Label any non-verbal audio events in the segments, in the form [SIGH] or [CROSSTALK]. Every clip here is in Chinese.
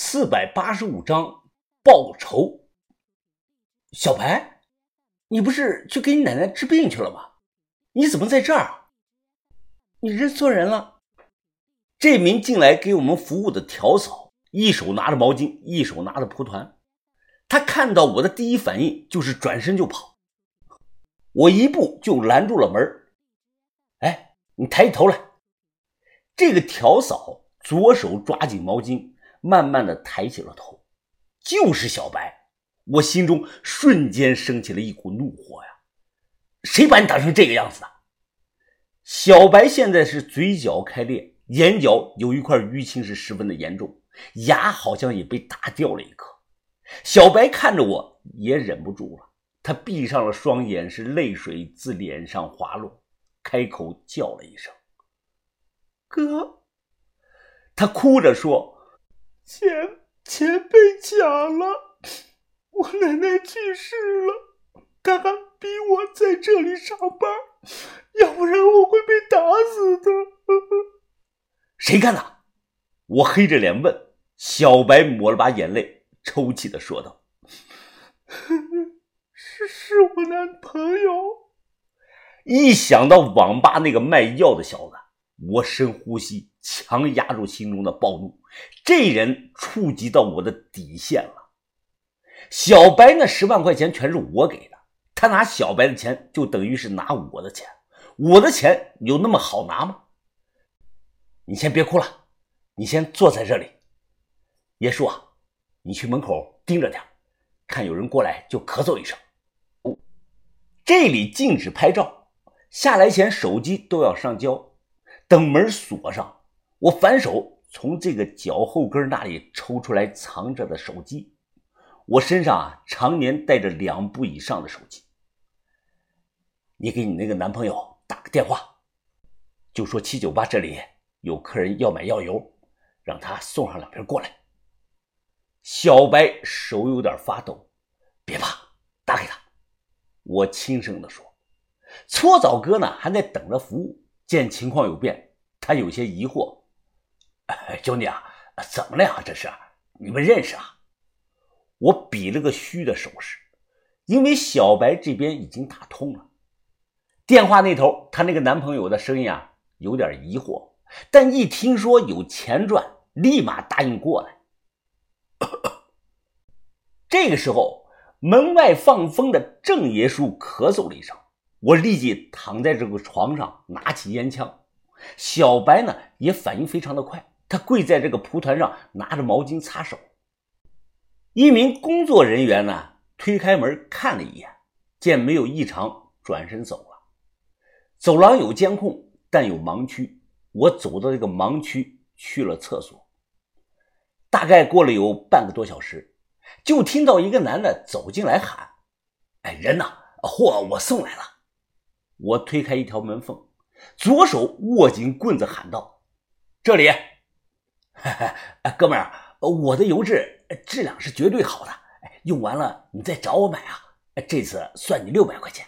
四百八十五章报仇。小白，你不是去给你奶奶治病去了吗？你怎么在这儿？你认错人了。这名进来给我们服务的条嫂，一手拿着毛巾，一手拿着蒲团。她看到我的第一反应就是转身就跑，我一步就拦住了门。哎，你抬起头来。这个条嫂左手抓紧毛巾。慢慢的抬起了头，就是小白，我心中瞬间升起了一股怒火呀！谁把你打成这个样子的？小白现在是嘴角开裂，眼角有一块淤青，是十分的严重，牙好像也被打掉了一颗。小白看着我也忍不住了，他闭上了双眼，是泪水自脸上滑落，开口叫了一声：“哥。”他哭着说。钱钱被抢了，我奶奶去世了，他还逼我在这里上班，要不然我会被打死的。谁干的？我黑着脸问。小白抹了把眼泪，抽泣的说道：“是是我男朋友。”一想到网吧那个卖药的小子，我深呼吸。强压住心中的暴怒，这人触及到我的底线了。小白那十万块钱全是我给的，他拿小白的钱就等于是拿我的钱，我的钱有那么好拿吗？你先别哭了，你先坐在这里。爷叔啊，你去门口盯着点，看有人过来就咳嗽一声。这里禁止拍照，下来前手机都要上交，等门锁上。我反手从这个脚后跟那里抽出来藏着的手机。我身上啊常年带着两部以上的手机。你给你那个男朋友打个电话，就说七九八这里有客人要买药油，让他送上两瓶过来。小白手有点发抖，别怕，打给他。我轻声的说。搓澡哥呢还在等着服务，见情况有变，他有些疑惑。[LAUGHS] 兄弟啊，怎么了呀？这是你们认识啊？我比了个虚的手势，因为小白这边已经打通了。电话那头，她那个男朋友的声音啊，有点疑惑，但一听说有钱赚，立马答应过来。[COUGHS] 这个时候，门外放风的郑爷叔咳嗽了一声，我立即躺在这个床上，拿起烟枪。小白呢，也反应非常的快。他跪在这个蒲团上，拿着毛巾擦手。一名工作人员呢，推开门看了一眼，见没有异常，转身走了。走廊有监控，但有盲区。我走到这个盲区，去了厕所。大概过了有半个多小时，就听到一个男的走进来喊：“哎，人呢？货我送来了。”我推开一条门缝，左手握紧棍子喊道：“这里。” [LAUGHS] 哥们儿，我的油质质量是绝对好的，用完了你再找我买啊！这次算你六百块钱。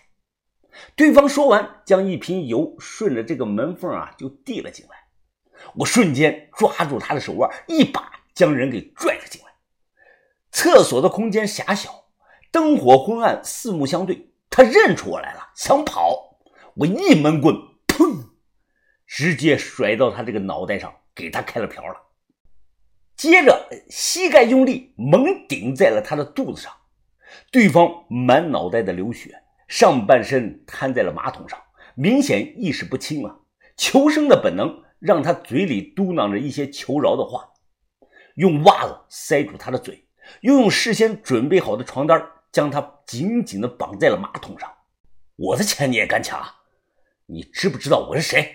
对方说完，将一瓶油顺着这个门缝啊就递了进来。我瞬间抓住他的手腕，一把将人给拽了进来。厕所的空间狭小，灯火昏暗，四目相对。他认出我来了，想跑，我一闷棍，砰，直接甩到他这个脑袋上，给他开了瓢了。接着，膝盖用力猛顶在了他的肚子上，对方满脑袋的流血，上半身瘫在了马桶上，明显意识不清了。求生的本能让他嘴里嘟囔着一些求饶的话，用袜子塞住他的嘴，又用事先准备好的床单将他紧紧地绑在了马桶上。我的钱你也敢抢？你知不知道我是谁？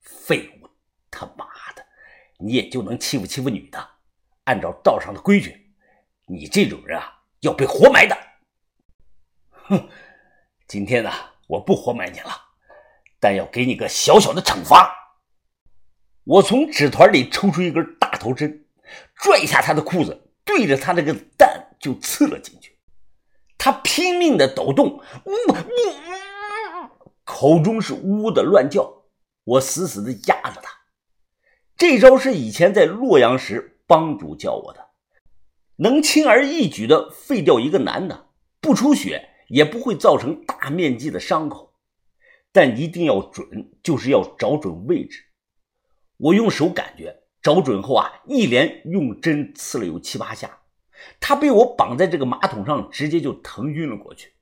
废物，他妈的！你也就能欺负欺负女的，按照道上的规矩，你这种人啊要被活埋的。哼，今天呢我不活埋你了，但要给你个小小的惩罚。我从纸团里抽出一根大头针，拽下他的裤子，对着他那个蛋就刺了进去。他拼命的抖动，呜呜，口中是呜呜的乱叫。我死死的压着他。这招是以前在洛阳时帮主教我的，能轻而易举的废掉一个男的，不出血也不会造成大面积的伤口，但一定要准，就是要找准位置。我用手感觉，找准后啊，一连用针刺了有七八下，他被我绑在这个马桶上，直接就疼晕了过去。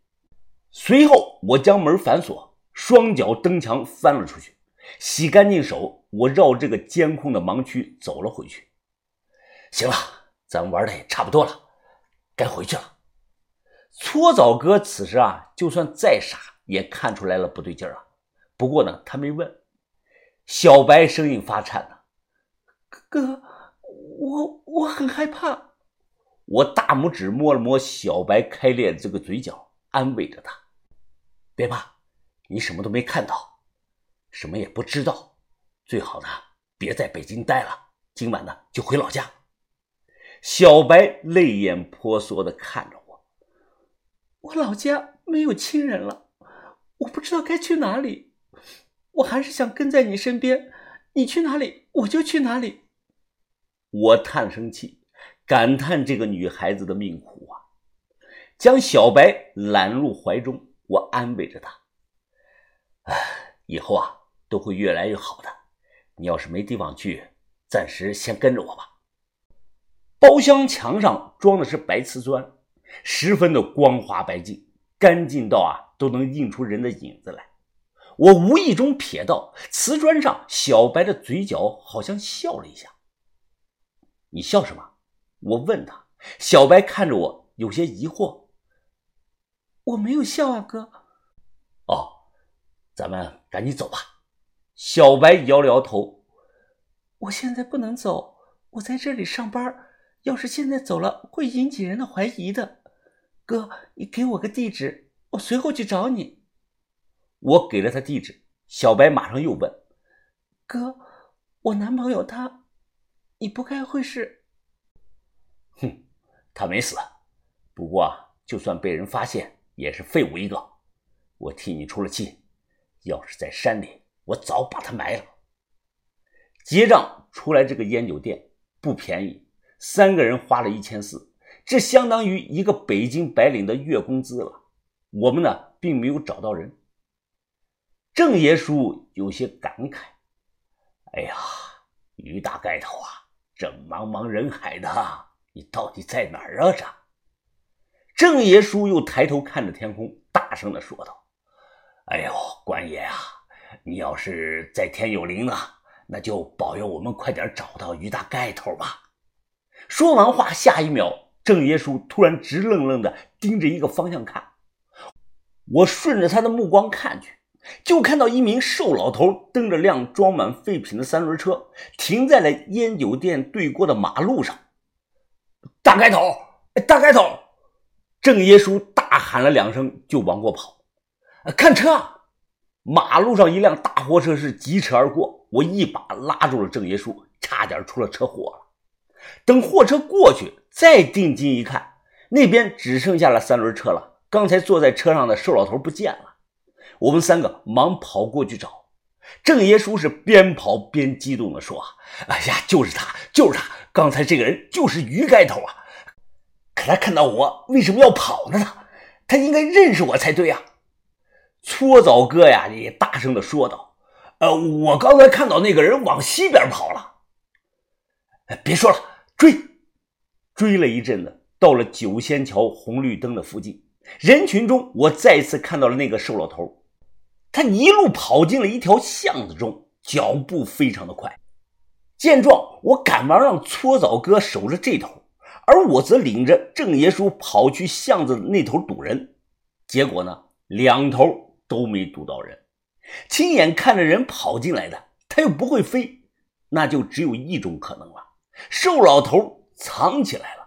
随后我将门反锁，双脚蹬墙翻了出去，洗干净手，我绕这个监控的盲区走了回去。行了，咱玩的也差不多了，该回去了。搓澡哥此时啊，就算再傻，也看出来了不对劲儿啊。不过呢，他没问。小白声音发颤呢：“哥，我我很害怕。”我大拇指摸了摸小白开裂的这个嘴角，安慰着他：“别怕，你什么都没看到，什么也不知道。最好呢，别在北京待了，今晚呢就回老家。”小白泪眼婆娑的看着我：“我老家没有亲人了，我不知道该去哪里。”我还是想跟在你身边，你去哪里我就去哪里。我叹声气，感叹这个女孩子的命苦啊！将小白揽入怀中，我安慰着她：“哎，以后啊都会越来越好的。你要是没地方去，暂时先跟着我吧。”包厢墙上装的是白瓷砖，十分的光滑白净，干净到啊都能映出人的影子来。我无意中瞥到瓷砖上小白的嘴角，好像笑了一下。你笑什么？我问他。小白看着我，有些疑惑。我没有笑啊，哥。哦，咱们赶紧走吧。小白摇了摇头。我现在不能走，我在这里上班，要是现在走了，会引起人的怀疑的。哥，你给我个地址，我随后去找你。我给了他地址，小白马上又问：“哥，我男朋友他，你不该会是？”“哼，他没死，不过就算被人发现，也是废物一个。我替你出了气，要是在山里，我早把他埋了。”结账出来，这个烟酒店不便宜，三个人花了一千四，这相当于一个北京白领的月工资了。我们呢，并没有找到人。郑爷叔有些感慨：“哎呀，于大盖头啊，这茫茫人海的，你到底在哪儿啊？”这郑爷叔又抬头看着天空，大声的说道：“哎呦，官爷啊，你要是在天有灵呢，那就保佑我们快点找到于大盖头吧。”说完话，下一秒，郑爷叔突然直愣愣的盯着一个方向看，我顺着他的目光看去。就看到一名瘦老头蹬着辆装满废品的三轮车，停在了烟酒店对过的马路上。大盖头，大盖头！郑爷叔大喊了两声，就往过跑。看车！马路上一辆大货车是疾驰而过，我一把拉住了郑爷叔，差点出了车祸了。等货车过去，再定睛一看，那边只剩下了三轮车了。刚才坐在车上的瘦老头不见了。我们三个忙跑过去找，郑爷叔是边跑边激动地说：“哎呀，就是他，就是他！刚才这个人就是于盖头啊！可他看到我，为什么要跑呢？他他应该认识我才对呀！”搓澡哥呀也大声地说道：“呃，我刚才看到那个人往西边跑了。别说了，追！追了一阵子，到了九仙桥红绿灯的附近，人群中我再次看到了那个瘦老头。”他一路跑进了一条巷子中，脚步非常的快。见状，我赶忙让搓澡哥守着这头，而我则领着郑爷叔跑去巷子那头堵人。结果呢，两头都没堵到人。亲眼看着人跑进来的，他又不会飞，那就只有一种可能了：瘦老头藏起来了。